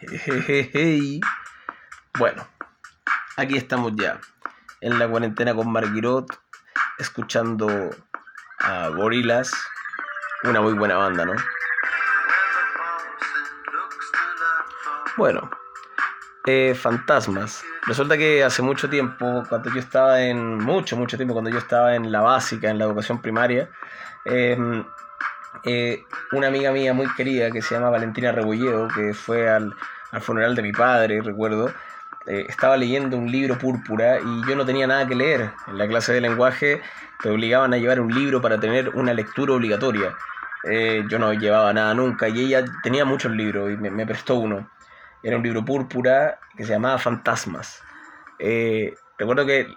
Jejeje. Bueno, aquí estamos ya, en la cuarentena con Marguerite, escuchando a Gorillaz, una muy buena banda, ¿no? Bueno, eh, fantasmas. Resulta que hace mucho tiempo, cuando yo estaba en, mucho, mucho tiempo, cuando yo estaba en la básica, en la educación primaria, em, eh, una amiga mía muy querida que se llama Valentina Rebolledo, que fue al, al funeral de mi padre, recuerdo, eh, estaba leyendo un libro púrpura y yo no tenía nada que leer. En la clase de lenguaje te obligaban a llevar un libro para tener una lectura obligatoria. Eh, yo no llevaba nada nunca y ella tenía muchos libros y me, prestó uno. Era un libro púrpura que se llamaba Fantasmas. Eh, recuerdo que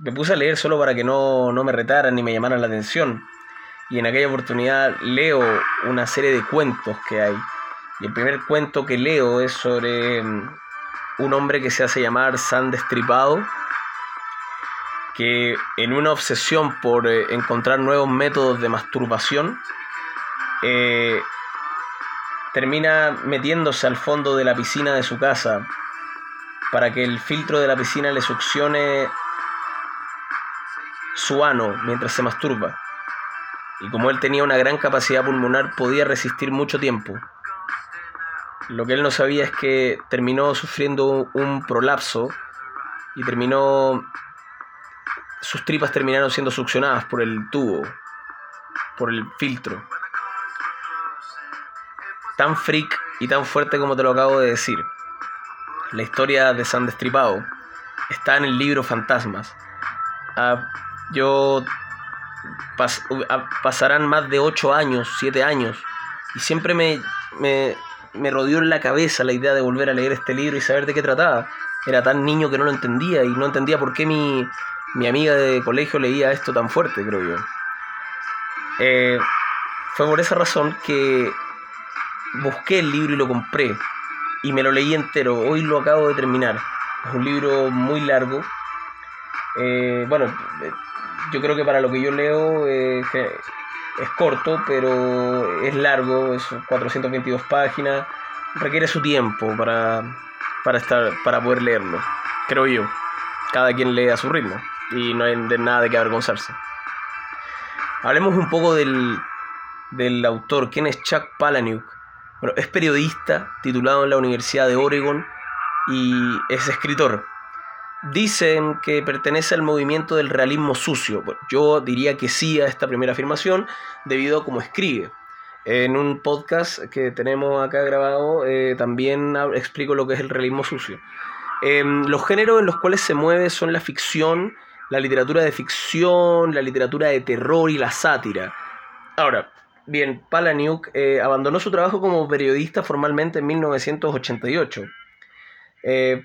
me puse a leer solo para que no, no me retaran ni me llamaran la atención y en aquella oportunidad leo una serie de cuentos que hay. Y el primer cuento que leo es sobre mm, un hombre que se hace llamar San Destripado, que en una obsesión por eh, encontrar nuevos métodos de masturbación, eh, termina metiéndose al fondo de la piscina de su casa para que el filtro de la piscina le succione su ano mientras se masturba y como él tenía una gran capacidad pulmonar podía resistir mucho tiempo. Lo que él no sabía es que terminó sufriendo un prolapso y terminó sus tripas terminaron siendo succionadas por el tubo, por el filtro. Tan freak y tan fuerte como te lo acabo de decir. La historia de San Destripado está en el libro Fantasmas. Ah, yo pasarán más de 8 años, 7 años, y siempre me, me, me rodeó en la cabeza la idea de volver a leer este libro y saber de qué trataba. Era tan niño que no lo entendía y no entendía por qué mi, mi amiga de colegio leía esto tan fuerte, creo yo. Eh, fue por esa razón que busqué el libro y lo compré y me lo leí entero. Hoy lo acabo de terminar. Es un libro muy largo. Eh, bueno, yo creo que para lo que yo leo eh, es corto, pero es largo, es 422 páginas, requiere su tiempo para, para, estar, para poder leerlo, creo yo. Cada quien lee a su ritmo y no hay de nada de qué avergonzarse. Hablemos un poco del, del autor, ¿quién es Chuck Palahniuk? Bueno, es periodista, titulado en la Universidad de Oregon y es escritor dicen que pertenece al movimiento del realismo sucio. yo diría que sí a esta primera afirmación, debido a cómo escribe. En un podcast que tenemos acá grabado eh, también explico lo que es el realismo sucio. Em, los géneros en los cuales se mueve son la ficción, la literatura de ficción, la literatura de terror y la sátira. Ahora, bien, Palaniuk eh, abandonó su trabajo como periodista formalmente en 1988. Eh,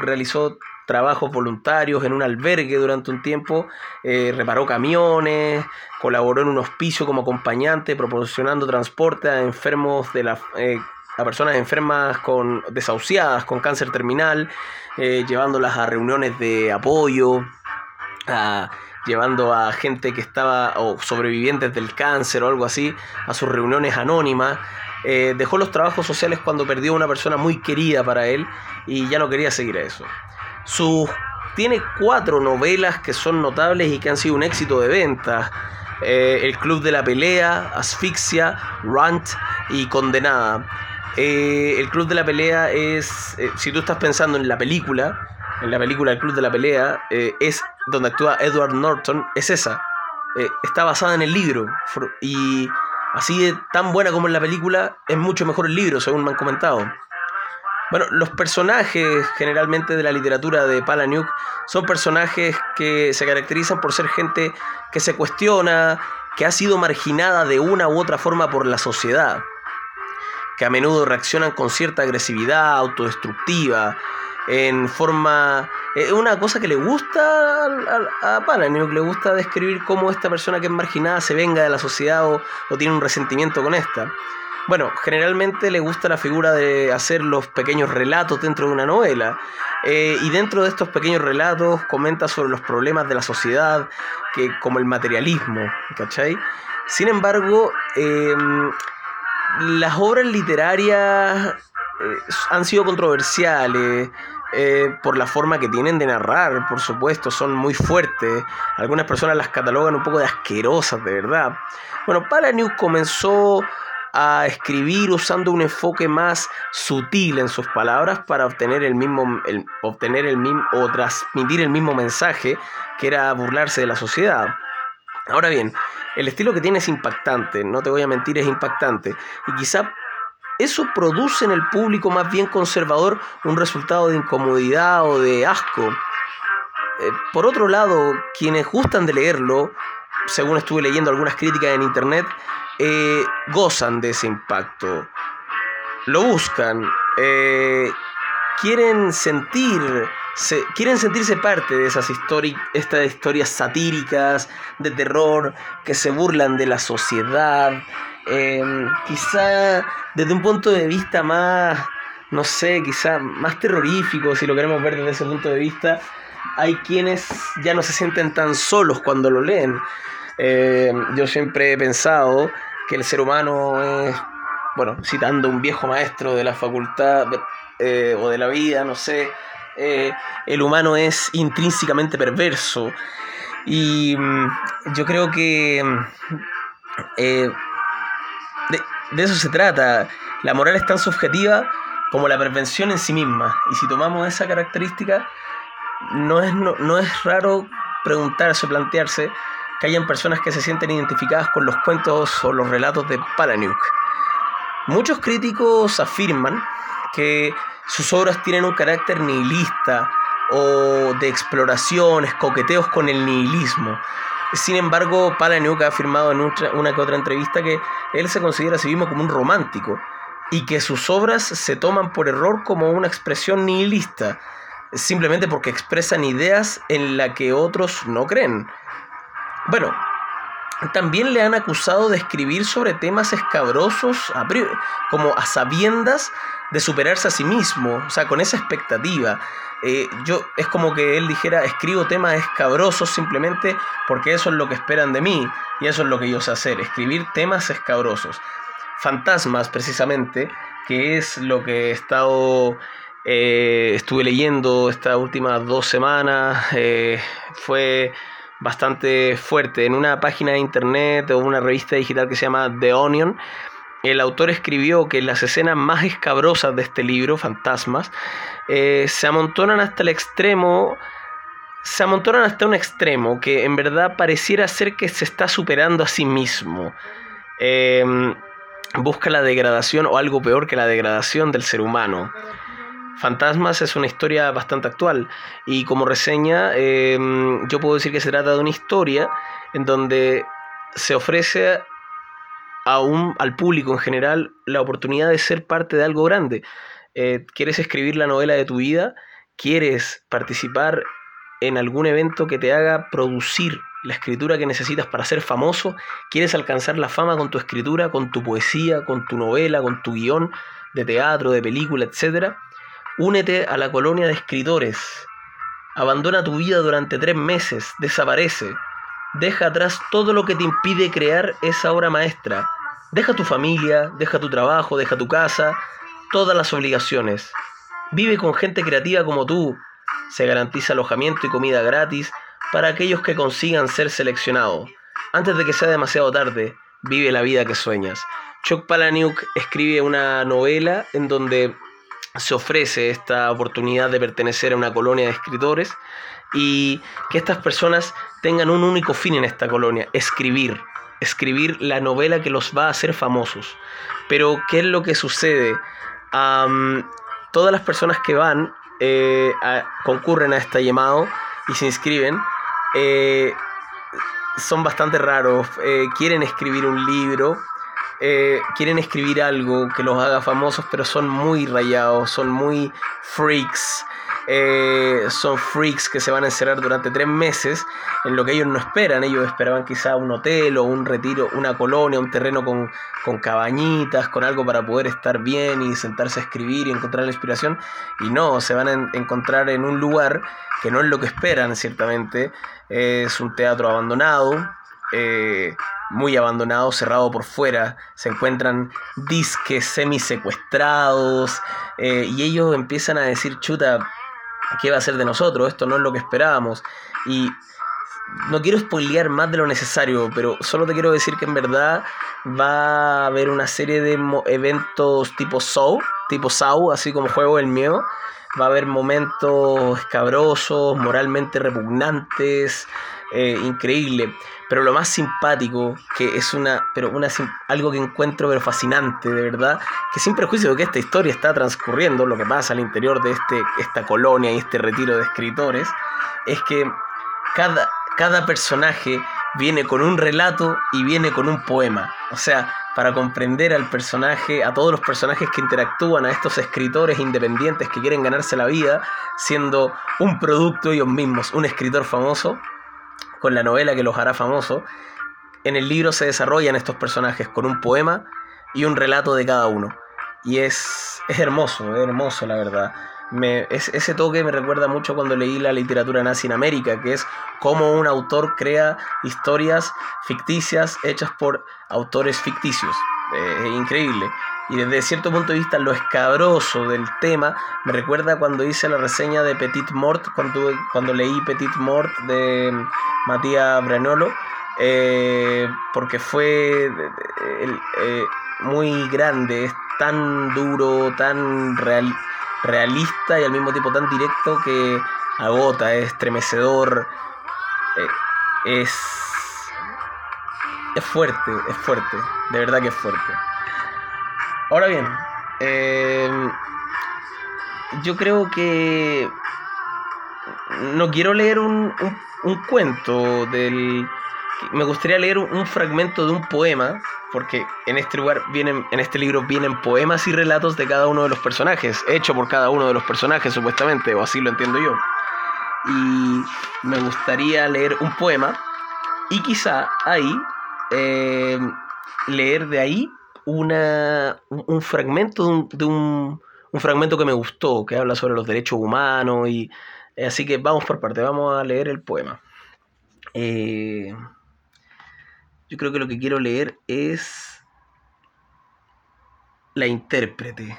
realizó trabajos voluntarios en un albergue durante un tiempo, eh, reparó camiones, colaboró en un hospicio como acompañante, proporcionando transporte a enfermos de la, eh, a personas enfermas con desahuciadas con cáncer terminal, eh, llevándolas a reuniones de apoyo, llevando a gente que estaba o sobrevivientes del cáncer o algo así a sus reuniones anónimas. dejó los trabajos sociales cuando perdió a una persona muy querida para él y ya no quería seguir a eso tiene cuatro novelas que son notables y que han sido un éxito de ventas. Eh, el Club de la Pelea, Asfixia, Rant y Condenada. Eh, el Club de la Pelea es, eh, si tú estás pensando en la película, en la película El Club de la Pelea, es donde actúa Edward Norton, es esa. está basada en el libro y así de tan buena como en la película, es mucho mejor el libro, según me han comentado. Bueno, los personajes generalmente de la literatura de Palahniuk son personajes que se caracterizan por ser gente que se cuestiona, que ha sido marginada de una u otra forma por la sociedad, que a menudo reaccionan con cierta agresividad autodestructiva, en forma... Es una cosa que le gusta a, a le gusta describir cómo esta persona que es marginada se venga de la sociedad o, o tiene un resentimiento con esta. Bueno, generalmente le gusta la figura de hacer los pequeños relatos dentro de una novela. Eh, y dentro de estos pequeños relatos comenta sobre los problemas de la sociedad, que, como el materialismo, ¿cachai? Sin embargo, em, las obras literarias han sido controversiales. Eh, por la forma que tienen de narrar, por supuesto, son muy fuertes. Algunas personas las catalogan un poco de asquerosas, de verdad. Bueno, Palaniuk comenzó a escribir usando un enfoque más sutil en sus palabras para obtener el mismo, obtener el mismo o transmitir el mismo mensaje que era burlarse de la sociedad. Ahora bien, el estilo que tiene es impactante, no te voy a mentir, es impactante. Y quizá eso produce en el público más bien conservador un resultado de incomodidad o de asco. Eh, por otro lado, quienes gustan de leerlo, según estuve leyendo algunas críticas en internet, eh, gozan de ese impacto. Lo buscan, eh, quieren sentir, quieren sentirse parte de esas estas historias satíricas de terror que se burlan de la sociedad. Em, quizá desde un punto de vista más, no sé, quizá más terrorífico, si lo queremos ver desde ese punto de vista, hay quienes ya no se sienten tan solos cuando lo leen. Em, yo siempre he pensado que el ser humano es, bueno, citando un viejo maestro de la facultad eh, o de la vida, no sé, eh, el humano es intrínsecamente perverso. Y mm, yo creo que mm, eh, de, eso se trata. La moral es tan subjetiva como la prevención en sí misma. Y si tomamos esa característica, no es, no, es raro preguntarse plantearse que hayan personas que se sienten identificadas con los cuentos o los relatos de Palaniuk. Muchos críticos afirman que sus obras tienen un carácter nihilista o de exploraciones, coqueteos con el nihilismo. Sin embargo, Palaniuk ha afirmado en una que otra entrevista que él se considera a sí mismo como un romántico y que sus obras se toman por error como una expresión nihilista, simplemente porque expresan ideas en las que otros no creen. Bueno, también le han acusado de escribir sobre temas escabrosos, como a sabiendas de superarse a sí mismo, o sea, con esa expectativa. Eh, yo es como que él dijera, escribo temas escabrosos simplemente porque eso es lo que esperan de mí y eso es lo que yo sé hacer, escribir temas escabrosos. Fantasmas, precisamente, que es lo que he estado, eh, estuve leyendo estas últimas dos semanas, eh, fue bastante fuerte. En una página de internet o una revista digital que se llama The Onion, el autor escribió que las escenas más escabrosas de este libro, Fantasmas, eh, se amontonan hasta el extremo, se amontonan hasta un extremo que en verdad pareciera ser que se está superando a sí mismo. Em, busca la degradación o algo peor que la degradación del ser humano. Fantasmas es una historia bastante actual y como reseña em, yo puedo decir que se trata de una historia en donde se ofrece a un, al público en general la oportunidad de ser parte de algo grande. Eh, ¿Quieres escribir la novela de tu vida? ¿Quieres participar en algún evento que te haga producir la escritura que necesitas para ser famoso? ¿Quieres alcanzar la fama con tu escritura, con tu poesía, con tu novela, con tu guion de teatro, de película, etcétera? Únete a la colonia de escritores. Abandona tu vida durante tres meses, desaparece. Deja atrás todo lo que te impide crear esa obra maestra. Deja tu familia, deja tu trabajo, deja tu casa, todas las obligaciones. Vive con gente creativa como tú. Se garantiza alojamiento y comida gratis para aquellos que consigan ser seleccionados. Antes de que sea demasiado tarde, vive la vida que sueñas. Chuck Palahniuk escribe una novela en donde se ofrece esta oportunidad de pertenecer a una colonia de escritores y que estas personas tengan un único fin en esta colonia, escribir, escribir la novela que los va a hacer famosos. Pero, ¿qué es lo que sucede? todas las personas que van eh, concurren a este llamado y se inscriben. Eh, son bastante raros, eh, quieren escribir un libro, eh, quieren escribir algo que los haga famosos, pero son muy rayados, son muy freaks. Eh, son freaks que se van a encerrar durante tres meses en lo que ellos no esperan. Ellos esperaban quizá un hotel o un retiro, una colonia, un terreno con, con cabañitas, con algo para poder estar bien y sentarse a escribir y encontrar la inspiración. Y no, se van a encontrar en un lugar que no es lo que esperan, ciertamente. Es un teatro abandonado. Eh, muy abandonado, cerrado por fuera. Se encuentran disques semi-secuestrados eh, y ellos empiezan a decir, chuta, ¿qué va a ser de nosotros? Esto no es lo que esperábamos. Y no quiero spoilear más de lo necesario, pero solo te quiero decir que en verdad va a haber una serie de eventos tipo Saw, tipo Saw, así como Juego del Miedo. Va a haber momentos escabrosos, moralmente repugnantes, eh, increíble. Pero lo más simpático, que es una, pero una, algo que encuentro pero fascinante, de verdad, que sin prejuicio de que esta historia está transcurriendo, lo que pasa al interior de este, esta colonia y este retiro de escritores, es que cada, cada personaje viene con un relato y viene con un poema. O sea, para comprender al personaje, a todos los personajes que interactúan, a estos escritores independientes que quieren ganarse la vida, siendo un producto ellos mismos, un escritor famoso, con la novela que los hará famosos, en el libro se desarrollan estos personajes con un poema y un relato de cada uno. Y es, es hermoso, es hermoso la verdad. Me, ese toque me recuerda mucho cuando leí la literatura nazi en América, que es cómo un autor crea historias ficticias hechas por autores ficticios. Eh, es increíble. Y desde cierto punto de vista, lo escabroso del tema me recuerda cuando hice la reseña de Petit Mort, cuando, cuando leí Petit Mort de Matías Branolo, eh, porque fue eh, muy grande, es tan duro, tan realista y al mismo tiempo tan directo que agota, es estremecedor, es, es fuerte, es fuerte, de verdad que es fuerte. Ahora bien, em, yo creo que no quiero leer un, cuento del... Me gustaría leer un, fragmento de un poema, porque en este lugar vienen, en este libro vienen poemas y relatos de cada uno de los personajes, hecho por cada uno de los personajes supuestamente, o así lo entiendo yo. Y me gustaría leer un poema y quizá ahí em, leer de ahí una, un, fragmento de, un, un, fragmento que me gustó, que habla sobre los derechos humanos y eh, así que vamos por parte, vamos a leer el poema. Eh, yo creo que lo que quiero leer es la intérprete.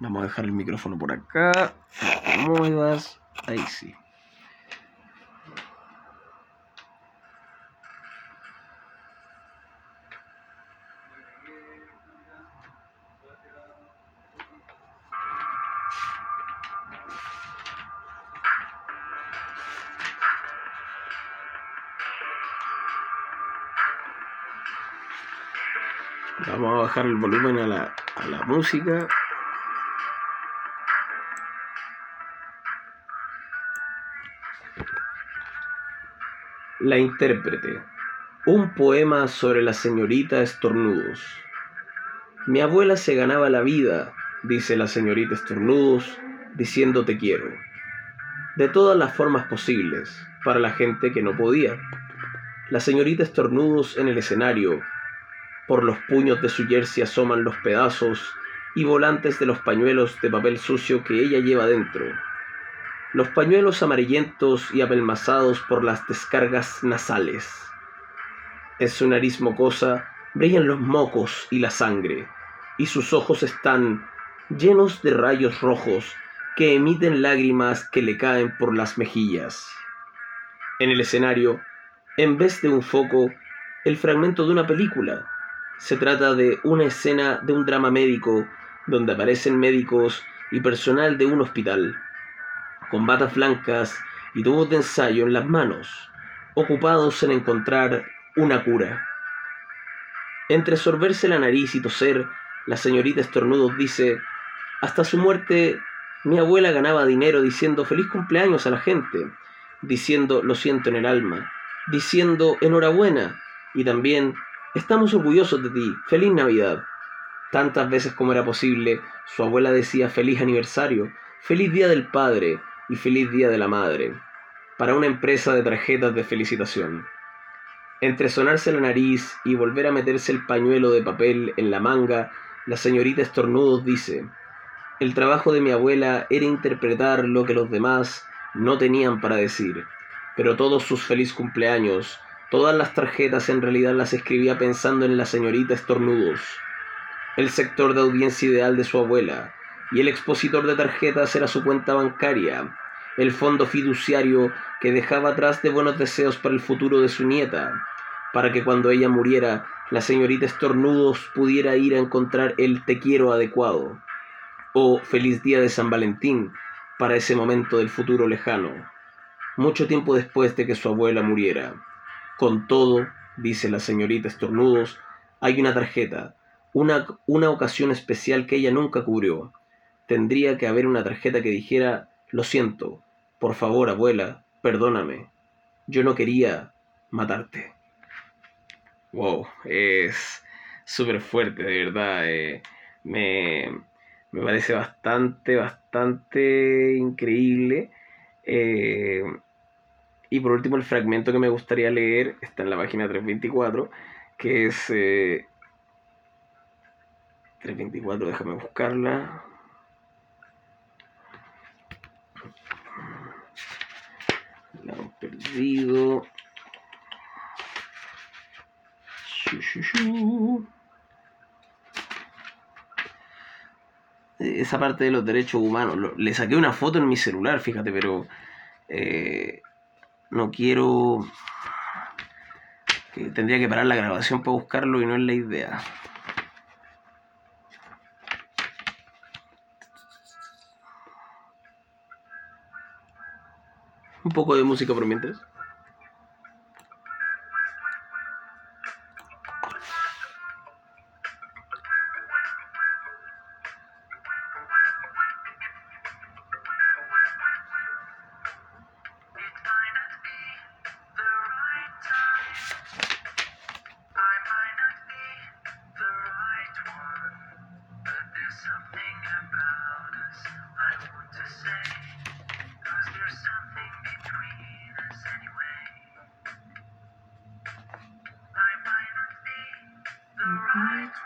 Vamos a dejar el micrófono por acá. Muevas. Ahí sí. Vamos a bajar el volumen a la, a la música. La intérprete. Un poema sobre la señorita Estornudos. Mi abuela se ganaba la vida, dice la señorita Estornudos, diciendo te quiero. De todas las formas posibles, para la gente que no podía. La señorita Estornudos en el escenario, por los puños de su jersey asoman los pedazos y volantes de los pañuelos de papel sucio que ella lleva dentro. Los pañuelos amarillentos y apelmazados por las descargas nasales. En su nariz mocosa brillan los mocos y la sangre, y sus ojos están llenos de rayos rojos que emiten lágrimas que le caen por las mejillas. En el escenario, en vez de un foco, el fragmento de una película, se trata de una escena de un drama médico donde aparecen médicos y personal de un hospital, con batas blancas y tubos de ensayo en las manos, ocupados en encontrar una cura. Entre sorberse la nariz y toser, la señorita Estornudos dice, hasta su muerte mi abuela ganaba dinero diciendo feliz cumpleaños a la gente, diciendo lo siento en el alma, diciendo enhorabuena y también Estamos orgullosos de ti. Feliz Navidad. Tantas veces como era posible, su abuela decía feliz aniversario, feliz día del padre y feliz día de la madre, para una empresa de tarjetas de felicitación. Entre sonarse la nariz y volver a meterse el pañuelo de papel en la manga, la señorita Estornudos dice, el trabajo de mi abuela era interpretar lo que los demás no tenían para decir, pero todos sus feliz cumpleaños Todas las tarjetas en realidad las escribía pensando en la señorita Estornudos, el sector de audiencia ideal de su abuela, y el expositor de tarjetas era su cuenta bancaria, el fondo fiduciario que dejaba atrás de buenos deseos para el futuro de su nieta, para que cuando ella muriera, la señorita Estornudos pudiera ir a encontrar el te quiero adecuado, o feliz día de San Valentín, para ese momento del futuro lejano, mucho tiempo después de que su abuela muriera. Con todo, dice la señorita Estornudos, hay una tarjeta, una, una ocasión especial que ella nunca cubrió. Tendría que haber una tarjeta que dijera, lo siento, por favor, abuela, perdóname. Yo no quería matarte. Wow, es súper fuerte, de verdad. Eh, me, me parece bastante, bastante increíble. Eh, y por último, el fragmento que me gustaría leer está en la página 324, que es... 324, eh, déjame buscarla. La hemos perdido. Esa parte de los derechos humanos. Le saqué una foto en mi celular, fíjate, pero eh, no quiero... tendría que parar la grabación para buscarlo y no es la idea. Un poco de música por mientras.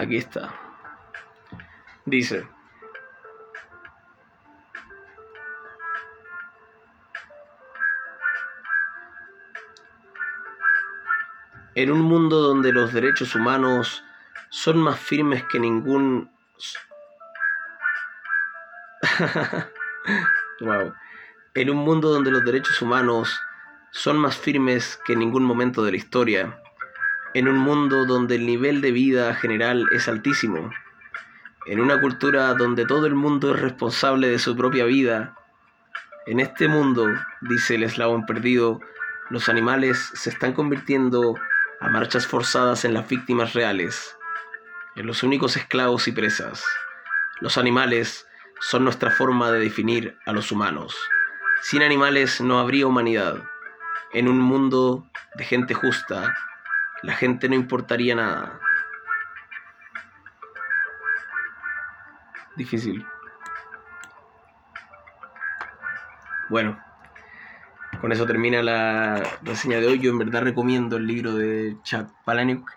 Aquí está. Dice. En un mundo donde los derechos humanos son más firmes que ningún... wow. En un mundo donde los derechos humanos son más firmes que en ningún momento de la historia, en un mundo donde el nivel de vida general es altísimo, en una cultura donde todo el mundo es responsable de su propia vida, en este mundo, dice el eslabón perdido, los animales se están convirtiendo a marchas forzadas en las víctimas reales, en los únicos esclavos y presas. Los animales son nuestra forma de definir a los humanos. Sin animales no habría humanidad. En un mundo de gente justa, la gente no importaría nada. Difícil. Bueno, con eso termina la reseña de hoy. Yo en verdad recomiendo el libro de Chuck Palahniuk,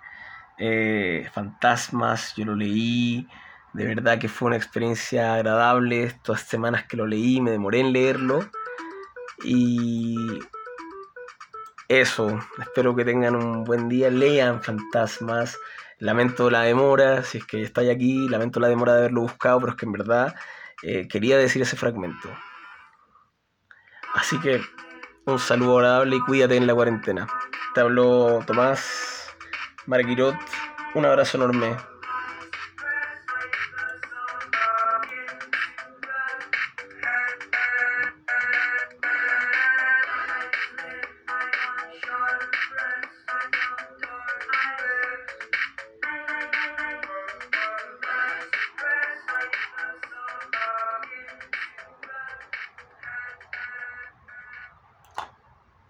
eh, Fantasmas. Yo lo leí. De verdad que fue una experiencia agradable. Estas semanas que lo leí, me demoré en leerlo. Y eso, espero que tengan un buen día, lean fantasmas. Lamento la demora, si es que estáis aquí, lamento la demora de haberlo buscado, pero es que en verdad eh, quería decir ese fragmento. Así que un saludo agradable y cuídate en la cuarentena. Te habló Tomás Marquirot, un abrazo enorme.